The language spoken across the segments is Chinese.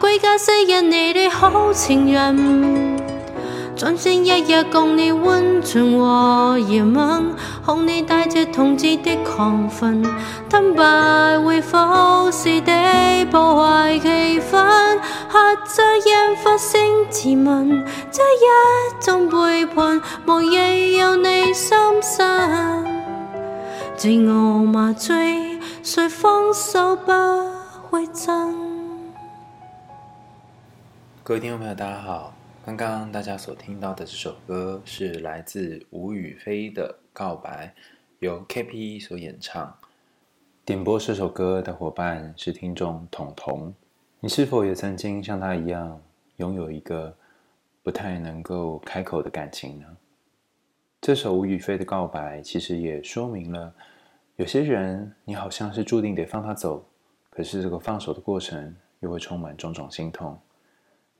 归家昔日你的好情人，专心一日共你温存和热吻，哄你带着同志的亢奋，坦白会否是的破坏气氛？喝醉让发声自问，这一种背叛，无疑有你心伤。自我麻醉，谁放手不会震？各位听众朋友，大家好。刚刚大家所听到的这首歌是来自吴雨霏的《告白》，由 KP 所演唱。点播这首歌的伙伴是听众彤彤。你是否也曾经像他一样，拥有一个不太能够开口的感情呢？这首吴雨霏的《告白》其实也说明了，有些人你好像是注定得放他走，可是这个放手的过程又会充满种种心痛。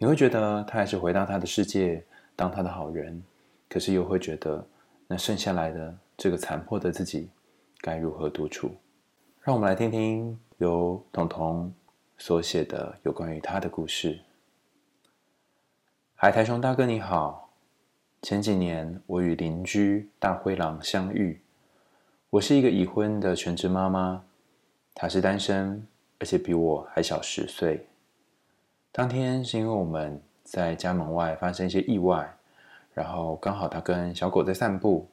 你会觉得他还是回到他的世界，当他的好人，可是又会觉得那剩下来的这个残破的自己该如何独处？让我们来听听由彤彤所写的有关于他的故事。海苔熊大哥你好，前几年我与邻居大灰狼相遇，我是一个已婚的全职妈妈，他是单身，而且比我还小十岁。当天是因为我们在家门外发生一些意外，然后刚好他跟小狗在散步，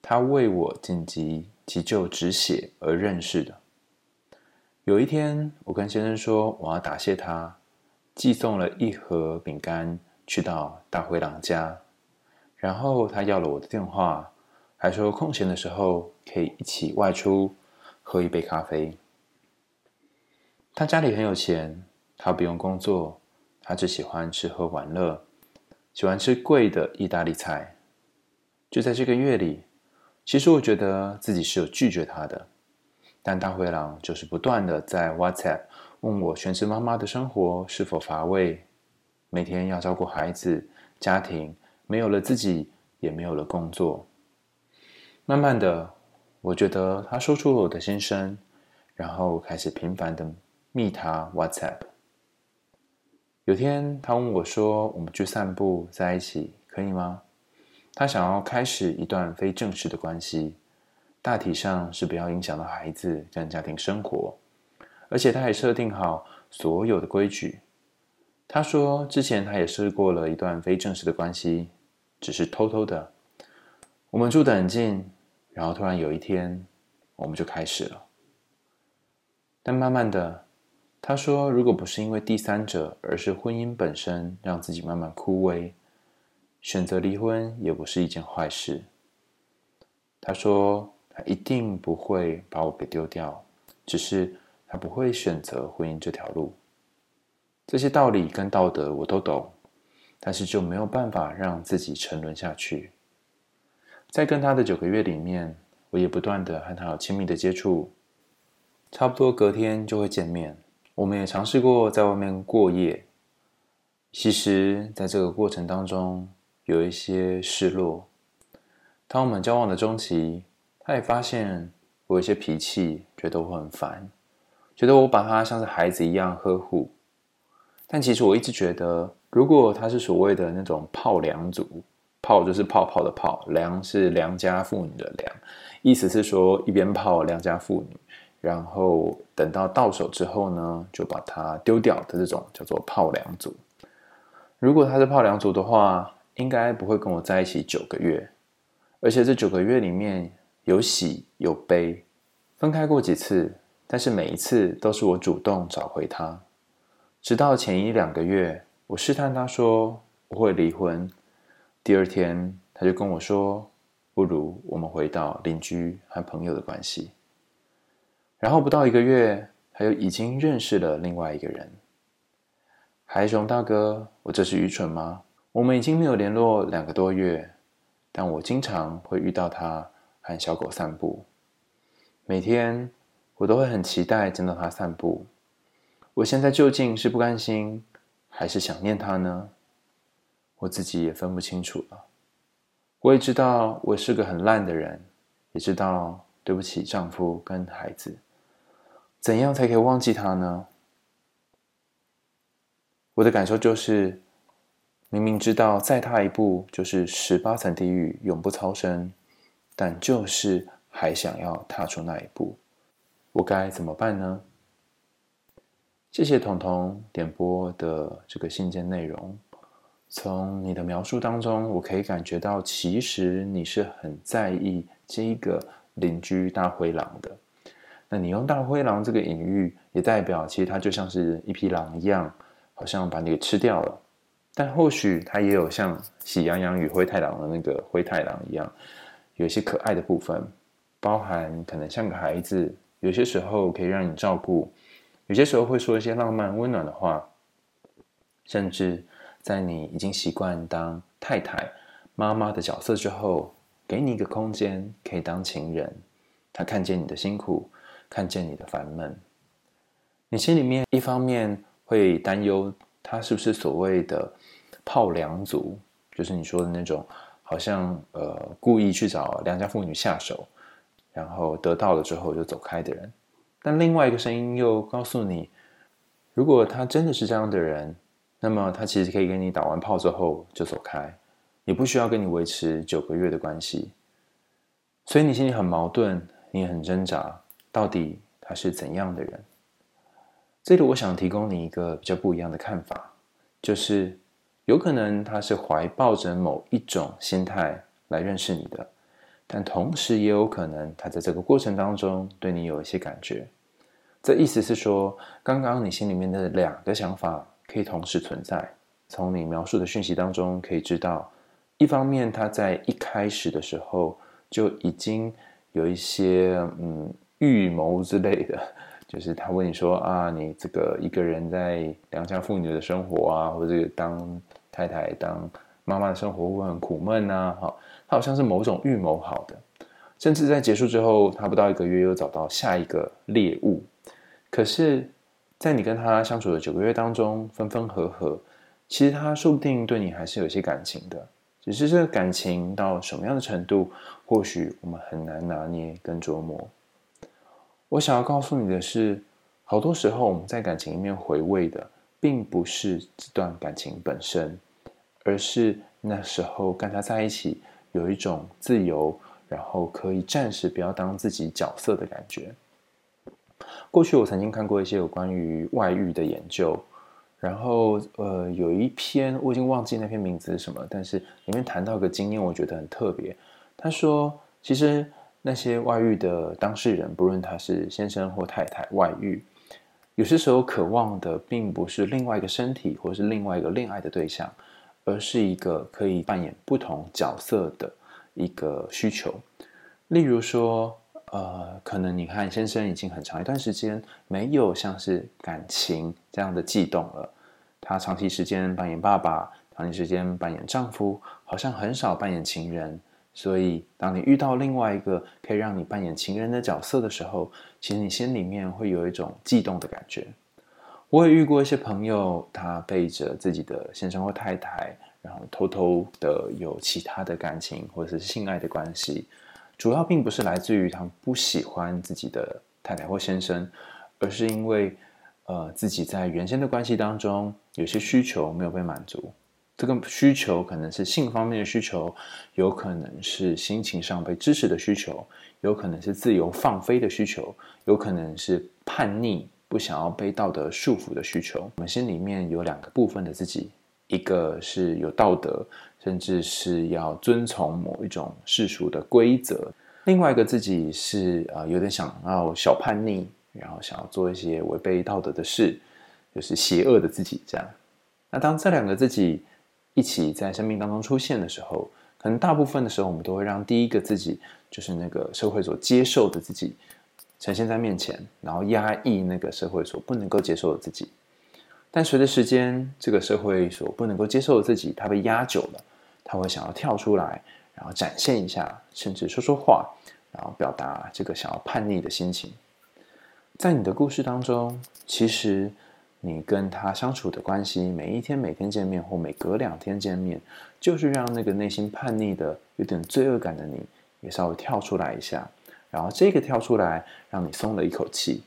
他为我紧急急救止血而认识的。有一天，我跟先生说我要答谢他，寄送了一盒饼干去到大灰狼家，然后他要了我的电话，还说空闲的时候可以一起外出喝一杯咖啡。他家里很有钱。他不用工作，他只喜欢吃喝玩乐，喜欢吃贵的意大利菜。就在这个月里，其实我觉得自己是有拒绝他的，但大灰狼就是不断的在 WhatsApp 问我全职妈妈的生活是否乏味，每天要照顾孩子、家庭，没有了自己，也没有了工作。慢慢的，我觉得他说出了我的心声，然后开始频繁的密他 WhatsApp。有天，他问我说：“我们去散步，在一起可以吗？”他想要开始一段非正式的关系，大体上是不要影响到孩子跟家庭生活，而且他也设定好所有的规矩。他说，之前他也试过了一段非正式的关系，只是偷偷的。我们住得很近，然后突然有一天，我们就开始了。但慢慢的。他说：“如果不是因为第三者，而是婚姻本身让自己慢慢枯萎，选择离婚也不是一件坏事。”他说：“他一定不会把我给丢掉，只是他不会选择婚姻这条路。这些道理跟道德我都懂，但是就没有办法让自己沉沦下去。在跟他的九个月里面，我也不断的和他有亲密的接触，差不多隔天就会见面。”我们也尝试过在外面过夜，其实，在这个过程当中有一些失落。当我们交往的中期，他也发现我有些脾气，觉得我很烦，觉得我把他像是孩子一样呵护。但其实我一直觉得，如果他是所谓的那种泡良族，泡就是泡泡的泡，良是良家妇女的良，意思是说一边泡良家妇女。然后等到到手之后呢，就把它丢掉的这种叫做泡良族。如果他是泡良族的话，应该不会跟我在一起九个月，而且这九个月里面有喜有悲，分开过几次，但是每一次都是我主动找回他。直到前一两个月，我试探他说我会离婚，第二天他就跟我说，不如我们回到邻居和朋友的关系。然后不到一个月，他又已经认识了另外一个人。海熊大哥，我这是愚蠢吗？我们已经没有联络两个多月，但我经常会遇到他和小狗散步。每天我都会很期待见到他散步。我现在究竟是不甘心，还是想念他呢？我自己也分不清楚了。我也知道我是个很烂的人，也知道对不起丈夫跟孩子。怎样才可以忘记他呢？我的感受就是，明明知道再踏一步就是十八层地狱，永不超生，但就是还想要踏出那一步，我该怎么办呢？谢谢彤彤点播的这个信件内容。从你的描述当中，我可以感觉到，其实你是很在意这个邻居大灰狼的。那你用大灰狼这个隐喻，也代表其实它就像是一匹狼一样，好像把你给吃掉了。但或许它也有像《喜羊羊与灰太狼》的那个灰太狼一样，有一些可爱的部分，包含可能像个孩子，有些时候可以让你照顾。有些时候会说一些浪漫温暖的话，甚至在你已经习惯当太太、妈妈的角色之后，给你一个空间可以当情人。他看见你的辛苦，看见你的烦闷，你心里面一方面会担忧他是不是所谓的泡良族，就是你说的那种好像呃故意去找良家妇女下手，然后得到了之后就走开的人。但另外一个声音又告诉你，如果他真的是这样的人，那么他其实可以跟你打完炮之后就走开，也不需要跟你维持九个月的关系。所以你心里很矛盾，你也很挣扎，到底他是怎样的人？这里我想提供你一个比较不一样的看法，就是有可能他是怀抱着某一种心态来认识你的。但同时也有可能，他在这个过程当中对你有一些感觉。这意思是说，刚刚你心里面的两个想法可以同时存在。从你描述的讯息当中可以知道，一方面他在一开始的时候就已经有一些嗯预谋之类的，就是他问你说啊，你这个一个人在良家妇女的生活啊，或者当太太当。妈妈的生活会很苦闷啊，哈，他好像是某种预谋好的，甚至在结束之后，他不到一个月又找到下一个猎物。可是，在你跟他相处的九个月当中，分分合合，其实他说不定对你还是有些感情的，只是这个感情到什么样的程度，或许我们很难拿捏跟琢磨。我想要告诉你的是，好多时候我们在感情里面回味的，并不是这段感情本身。而是那时候跟他在一起，有一种自由，然后可以暂时不要当自己角色的感觉。过去我曾经看过一些有关于外遇的研究，然后呃有一篇我已经忘记那篇名字是什么，但是里面谈到一个经验，我觉得很特别。他说，其实那些外遇的当事人，不论他是先生或太太外遇，有些时候渴望的并不是另外一个身体，或是另外一个恋爱的对象。而是一个可以扮演不同角色的一个需求，例如说，呃，可能你和先生已经很长一段时间没有像是感情这样的悸动了，他长期时间扮演爸爸，长期时间扮演丈夫，好像很少扮演情人，所以当你遇到另外一个可以让你扮演情人的角色的时候，其实你心里面会有一种悸动的感觉。我也遇过一些朋友，他背着自己的先生或太太，然后偷偷的有其他的感情或者是性爱的关系，主要并不是来自于他们不喜欢自己的太太或先生，而是因为呃自己在原先的关系当中有些需求没有被满足。这个需求可能是性方面的需求，有可能是心情上被支持的需求，有可能是自由放飞的需求，有可能是叛逆。不想要被道德束缚的需求，我们心里面有两个部分的自己，一个是有道德，甚至是要遵从某一种世俗的规则；另外一个自己是啊，有点想要小叛逆，然后想要做一些违背道德的事，就是邪恶的自己这样。那当这两个自己一起在生命当中出现的时候，可能大部分的时候，我们都会让第一个自己，就是那个社会所接受的自己。呈现在面前，然后压抑那个社会所不能够接受的自己。但随着时间，这个社会所不能够接受的自己，它被压久了，他会想要跳出来，然后展现一下，甚至说说话，然后表达这个想要叛逆的心情。在你的故事当中，其实你跟他相处的关系，每一天每天见面，或每隔两天见面，就是让那个内心叛逆的、有点罪恶感的你，也稍微跳出来一下。然后这个跳出来，让你松了一口气，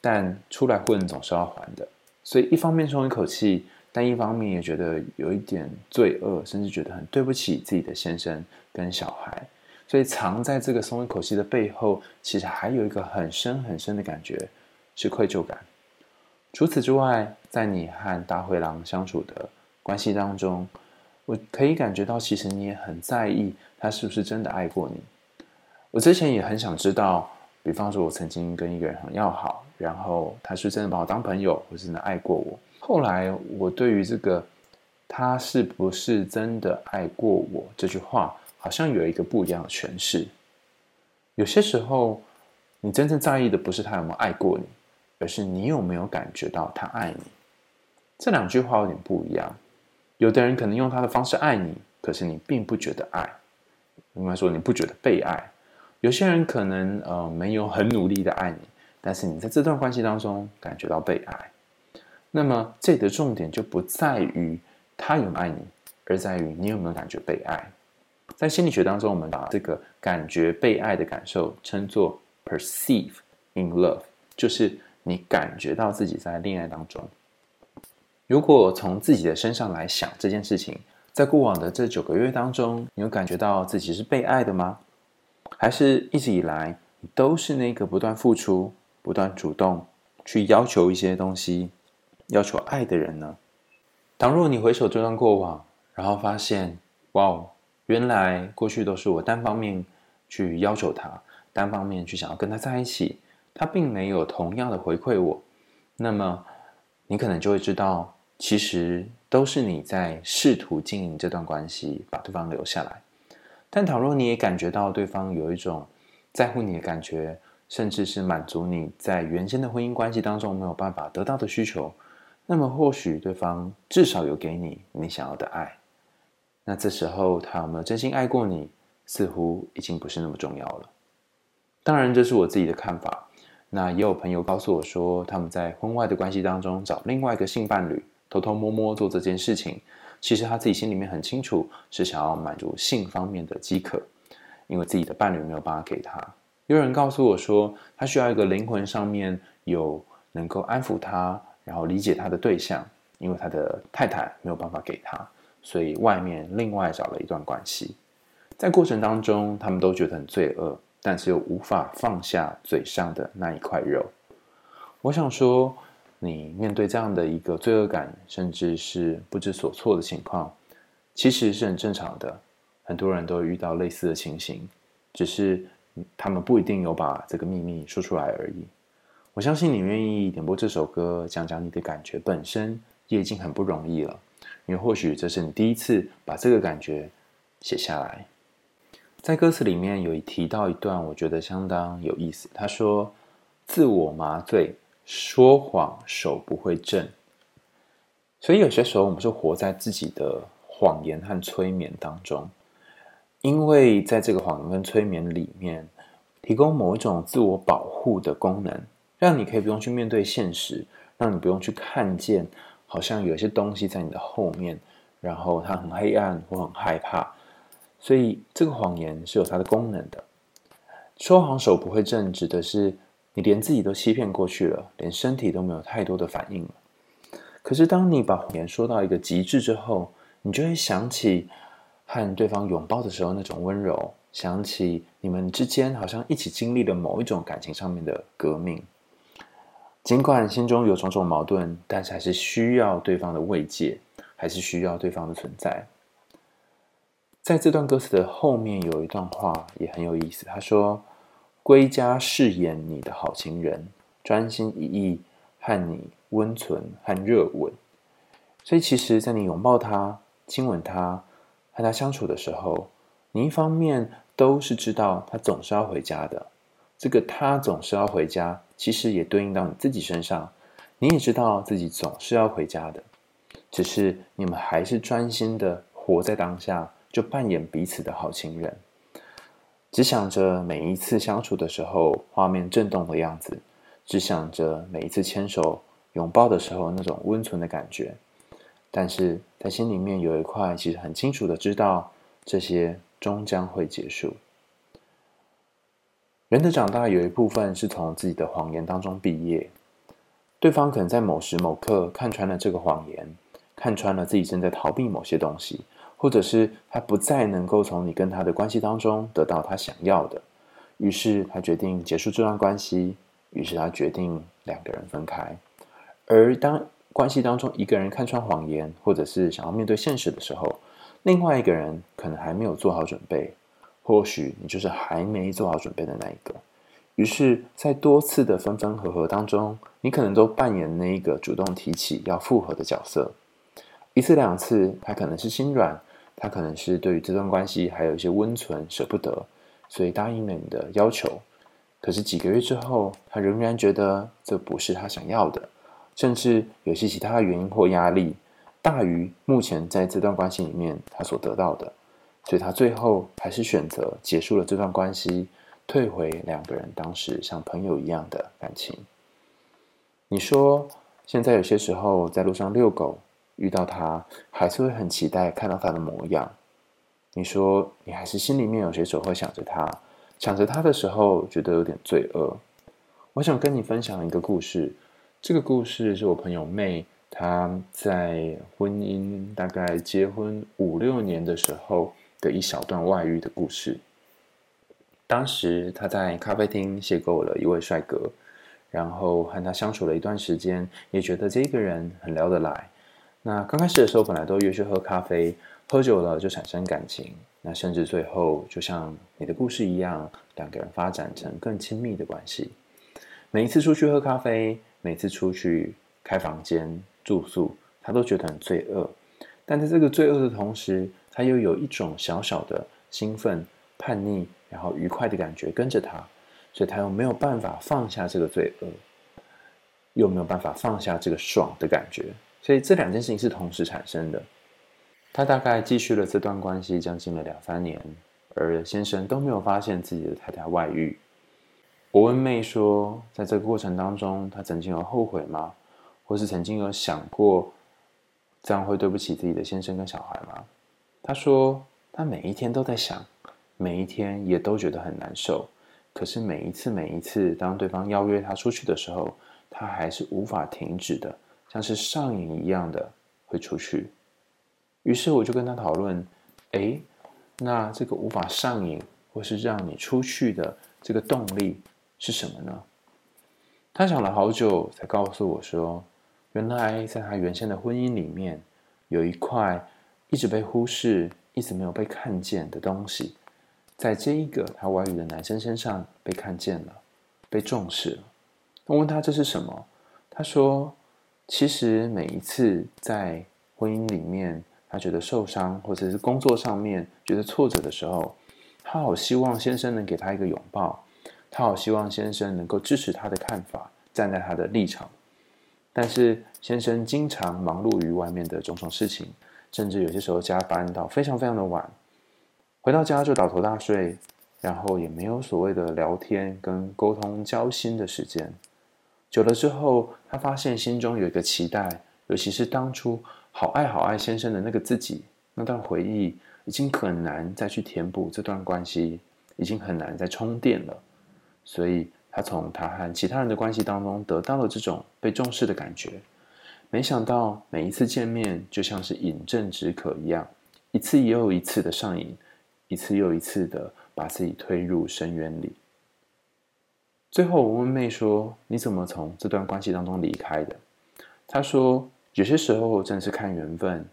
但出来混总是要还的，所以一方面松一口气，但一方面也觉得有一点罪恶，甚至觉得很对不起自己的先生跟小孩。所以藏在这个松一口气的背后，其实还有一个很深很深的感觉，是愧疚感。除此之外，在你和大灰狼相处的关系当中，我可以感觉到，其实你也很在意他是不是真的爱过你。我之前也很想知道，比方说，我曾经跟一个人很要好，然后他是真的把我当朋友，或是真的爱过我。后来，我对于这个“他是不是真的爱过我”这句话，好像有一个不一样的诠释。有些时候，你真正在意的不是他有没有爱过你，而是你有没有感觉到他爱你。这两句话有点不一样。有的人可能用他的方式爱你，可是你并不觉得爱，应该说你不觉得被爱。有些人可能呃没有很努力的爱你，但是你在这段关系当中感觉到被爱。那么这里的重点就不在于他有没有爱你，而在于你有没有感觉被爱。在心理学当中，我们把这个感觉被爱的感受称作 perceive in love，就是你感觉到自己在恋爱当中。如果从自己的身上来想这件事情，在过往的这九个月当中，你有感觉到自己是被爱的吗？还是一直以来你都是那个不断付出、不断主动去要求一些东西、要求爱的人呢？倘若你回首这段过往，然后发现，哇哦，原来过去都是我单方面去要求他，单方面去想要跟他在一起，他并没有同样的回馈我，那么你可能就会知道。其实都是你在试图经营这段关系，把对方留下来。但倘若你也感觉到对方有一种在乎你的感觉，甚至是满足你在原先的婚姻关系当中没有办法得到的需求，那么或许对方至少有给你你想要的爱。那这时候他有没有真心爱过你，似乎已经不是那么重要了。当然，这是我自己的看法。那也有朋友告诉我说，他们在婚外的关系当中找另外一个性伴侣。偷偷摸摸做这件事情，其实他自己心里面很清楚，是想要满足性方面的饥渴，因为自己的伴侣没有办法给他。有人告诉我说，他需要一个灵魂上面有能够安抚他，然后理解他的对象，因为他的太太没有办法给他，所以外面另外找了一段关系。在过程当中，他们都觉得很罪恶，但是又无法放下嘴上的那一块肉。我想说。你面对这样的一个罪恶感，甚至是不知所措的情况，其实是很正常的。很多人都遇到类似的情形，只是他们不一定有把这个秘密说出来而已。我相信你愿意点播这首歌，讲讲你的感觉，本身也已经很不容易了。因为或许这是你第一次把这个感觉写下来。在歌词里面有提到一段，我觉得相当有意思。他说：“自我麻醉。”说谎手不会震，所以有些时候我们是活在自己的谎言和催眠当中，因为在这个谎言跟催眠里面，提供某一种自我保护的功能，让你可以不用去面对现实，让你不用去看见，好像有些东西在你的后面，然后它很黑暗或很害怕，所以这个谎言是有它的功能的。说谎手不会震，指的是。你连自己都欺骗过去了，连身体都没有太多的反应了。可是，当你把谎言说到一个极致之后，你就会想起和对方拥抱的时候那种温柔，想起你们之间好像一起经历了某一种感情上面的革命。尽管心中有种种矛盾，但是还是需要对方的慰藉，还是需要对方的存在。在这段歌词的后面有一段话也很有意思，他说。归家饰演你的好情人，专心一意和你温存和热吻。所以，其实，在你拥抱他、亲吻他、和他相处的时候，你一方面都是知道他总是要回家的。这个他总是要回家，其实也对应到你自己身上。你也知道自己总是要回家的，只是你们还是专心的活在当下，就扮演彼此的好情人。只想着每一次相处的时候，画面震动的样子；只想着每一次牵手、拥抱的时候那种温存的感觉。但是在心里面有一块，其实很清楚的知道，这些终将会结束。人的长大有一部分是从自己的谎言当中毕业，对方可能在某时某刻看穿了这个谎言，看穿了自己正在逃避某些东西，或者是他不再能够从你跟他的关系当中得到他想要的，于是他决定结束这段关系，于是他决定两个人分开。而当关系当中一个人看穿谎言，或者是想要面对现实的时候，另外一个人可能还没有做好准备，或许你就是还没做好准备的那一个。于是，在多次的分分合合当中，你可能都扮演那一个主动提起要复合的角色。一次两次，他可能是心软，他可能是对于这段关系还有一些温存舍不得，所以答应了你的要求。可是几个月之后，他仍然觉得这不是他想要的，甚至有些其他原因或压力大于目前在这段关系里面他所得到的，所以他最后还是选择结束了这段关系。退回两个人当时像朋友一样的感情。你说，现在有些时候在路上遛狗，遇到他，还是会很期待看到他的模样。你说，你还是心里面有些时候会想着他，想着他的时候，觉得有点罪恶。我想跟你分享一个故事，这个故事是我朋友妹，她在婚姻大概结婚五六年的时候的一小段外遇的故事。当时他在咖啡厅邂逅了一位帅哥，然后和他相处了一段时间，也觉得这个人很聊得来。那刚开始的时候，本来都约去喝咖啡，喝久了就产生感情，那甚至最后就像你的故事一样，两个人发展成更亲密的关系。每一次出去喝咖啡，每次出去开房间住宿，他都觉得很罪恶。但在这个罪恶的同时，他又有一种小小的兴奋、叛逆。然后愉快的感觉跟着他，所以他又没有办法放下这个罪恶，又没有办法放下这个爽的感觉，所以这两件事情是同时产生的。他大概继续了这段关系将近了两三年，而先生都没有发现自己的太太外遇。我问妹说，在这个过程当中，他曾经有后悔吗？或是曾经有想过这样会对不起自己的先生跟小孩吗？他说，他每一天都在想。每一天也都觉得很难受，可是每一次每一次，当对方邀约他出去的时候，他还是无法停止的，像是上瘾一样的会出去。于是我就跟他讨论，诶，那这个无法上瘾或是让你出去的这个动力是什么呢？他想了好久，才告诉我说，原来在他原先的婚姻里面，有一块一直被忽视、一直没有被看见的东西。在这一个他外遇的男生身上被看见了，被重视了。我问他这是什么？他说：“其实每一次在婚姻里面，他觉得受伤，或者是工作上面觉得挫折的时候，他好希望先生能给他一个拥抱，他好希望先生能够支持他的看法，站在他的立场。但是先生经常忙碌于外面的种种事情，甚至有些时候加班到非常非常的晚。”回到家就倒头大睡，然后也没有所谓的聊天跟沟通交心的时间。久了之后，他发现心中有一个期待，尤其是当初好爱好爱先生的那个自己，那段回忆已经很难再去填补这段关系，已经很难再充电了。所以，他从他和其他人的关系当中得到了这种被重视的感觉。没想到每一次见面就像是饮鸩止渴一样，一次又一次的上瘾。一次又一次的把自己推入深渊里。最后，我问妹说：“你怎么从这段关系当中离开的？”她说：“有些时候真的是看缘分，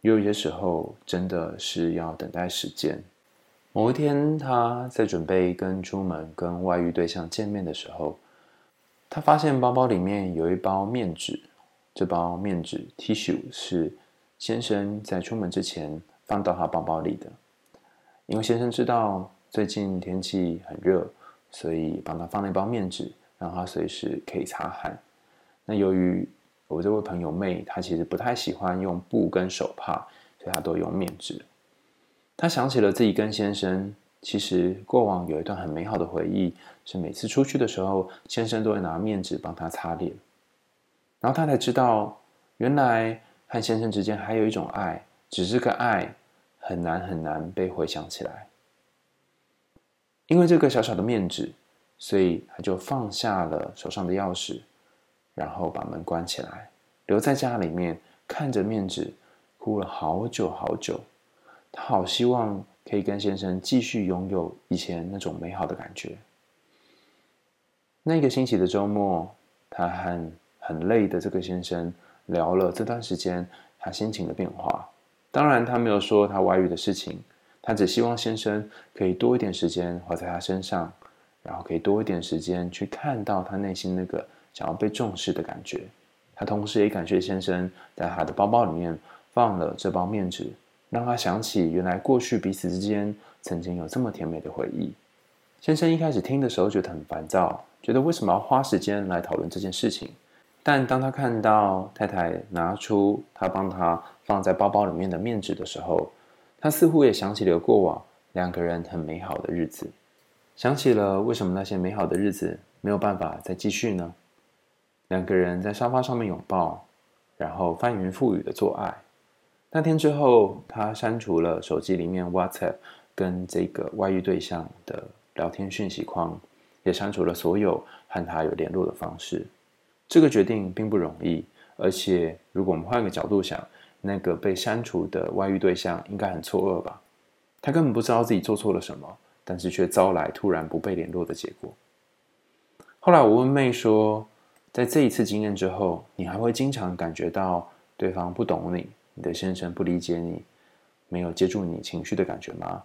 也有些时候真的是要等待时间。”某一天，她在准备跟出门跟外遇对象见面的时候，她发现包包里面有一包面纸。这包面纸 tissue 是先生在出门之前放到他包包里的。因为先生知道最近天气很热，所以帮他放了一包面纸，让他随时可以擦汗。那由于我这位朋友妹，她其实不太喜欢用布跟手帕，所以她都用面纸。她想起了自己跟先生，其实过往有一段很美好的回忆，是每次出去的时候，先生都会拿面纸帮她擦脸。然后她才知道，原来和先生之间还有一种爱，只是个爱。很难很难被回想起来，因为这个小小的面纸，所以他就放下了手上的钥匙，然后把门关起来，留在家里面看着面纸，哭了好久好久。她好希望可以跟先生继续拥有以前那种美好的感觉。那个星期的周末，她和很累的这个先生聊了这段时间他心情的变化。当然，他没有说他外遇的事情，他只希望先生可以多一点时间花在他身上，然后可以多一点时间去看到他内心那个想要被重视的感觉。他同时也感谢先生在他的包包里面放了这包面纸，让他想起原来过去彼此之间曾经有这么甜美的回忆。先生一开始听的时候觉得很烦躁，觉得为什么要花时间来讨论这件事情？但当他看到太太拿出他帮他放在包包里面的面纸的时候，他似乎也想起了过往两个人很美好的日子，想起了为什么那些美好的日子没有办法再继续呢？两个人在沙发上面拥抱，然后翻云覆雨的做爱。那天之后，他删除了手机里面 WhatsApp 跟这个外遇对象的聊天讯息框，也删除了所有和他有联络的方式。这个决定并不容易，而且如果我们换个角度想，那个被删除的外遇对象应该很错愕吧？他根本不知道自己做错了什么，但是却遭来突然不被联络的结果。后来我问妹说，在这一次经验之后，你还会经常感觉到对方不懂你，你的先生不理解你，没有接住你情绪的感觉吗？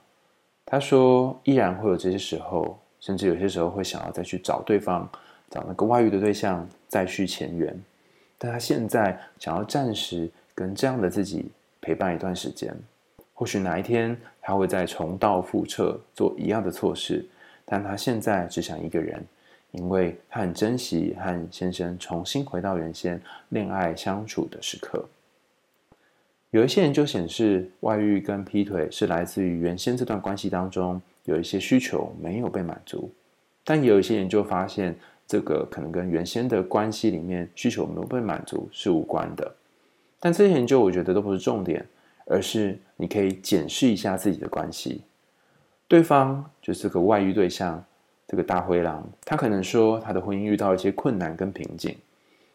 她说，依然会有这些时候，甚至有些时候会想要再去找对方。找那个外遇的对象再续前缘，但他现在想要暂时跟这样的自己陪伴一段时间，或许哪一天他会再重蹈覆辙做一样的错事，但他现在只想一个人，因为他很珍惜和先生重新回到原先恋爱相处的时刻。有一些研究显示，外遇跟劈腿是来自于原先这段关系当中有一些需求没有被满足，但也有一些研究发现。这个可能跟原先的关系里面需求没有被满足是无关的，但这些研究我觉得都不是重点，而是你可以检视一下自己的关系。对方就是个外遇对象，这个大灰狼，他可能说他的婚姻遇到一些困难跟瓶颈，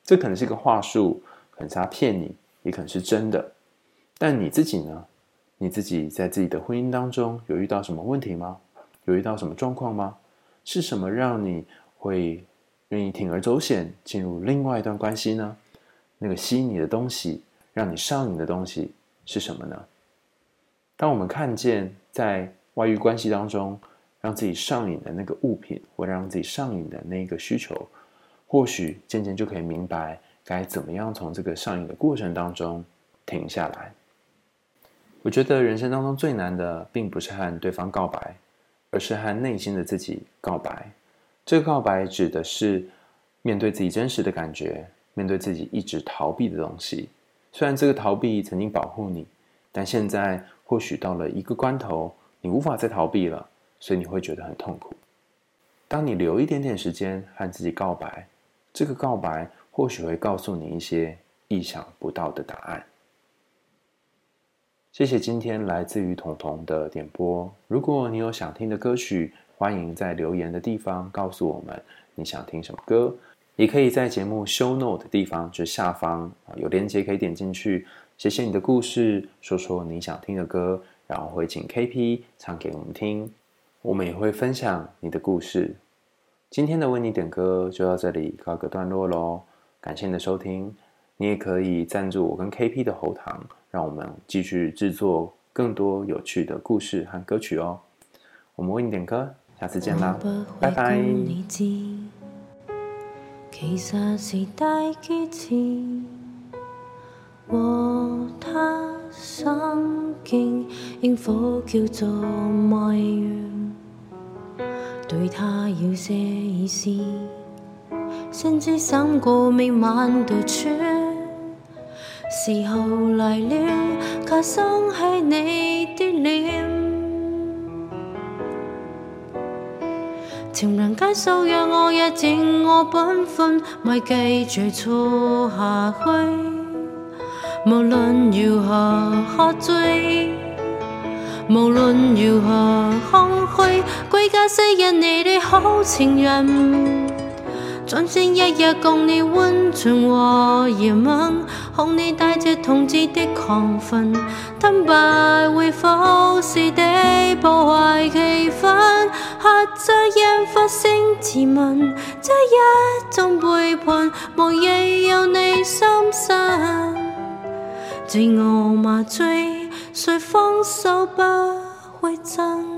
这可能是一个话术，可能是他骗你，也可能是真的。但你自己呢？你自己在自己的婚姻当中有遇到什么问题吗？有遇到什么状况吗？是什么让你会？愿意铤而走险进入另外一段关系呢？那个吸引你的东西，让你上瘾的东西是什么呢？当我们看见在外遇关系当中让自己上瘾的那个物品，或让自己上瘾的那个需求，或许渐渐就可以明白该怎么样从这个上瘾的过程当中停下来。我觉得人生当中最难的，并不是和对方告白，而是和内心的自己告白。这个告白指的是面对自己真实的感觉，面对自己一直逃避的东西。虽然这个逃避曾经保护你，但现在或许到了一个关头，你无法再逃避了，所以你会觉得很痛苦。当你留一点点时间和自己告白，这个告白或许会告诉你一些意想不到的答案。谢谢今天来自于彤彤的点播。如果你有想听的歌曲，欢迎在留言的地方告诉我们你想听什么歌，也可以在节目 show note 的地方，就是下方有链接可以点进去，写写你的故事，说说你想听的歌，然后会请 KP 唱给我们听，我们也会分享你的故事。今天的为你点歌就到这里告个段落喽，感谢你的收听，你也可以赞助我跟 KP 的喉糖，让我们继续制作更多有趣的故事和歌曲哦。我们为你点歌。下次见啦，拜拜。其实是大机智，和他心境应否叫做迷样？对他有些意思，甚至想过每晚独处。时候来了，却想起你的脸。情人街数约我也尽我本分，咪继续错下去。无论如何喝醉，无论如何空虚，归家昔日你的好情人，专心一日共你温存和热吻，哄你带着同志的亢奋，坦白会否是的破坏气氛？喝醉让发声自问，这一种背叛，无疑有你心身。自我麻醉，谁放手不会震？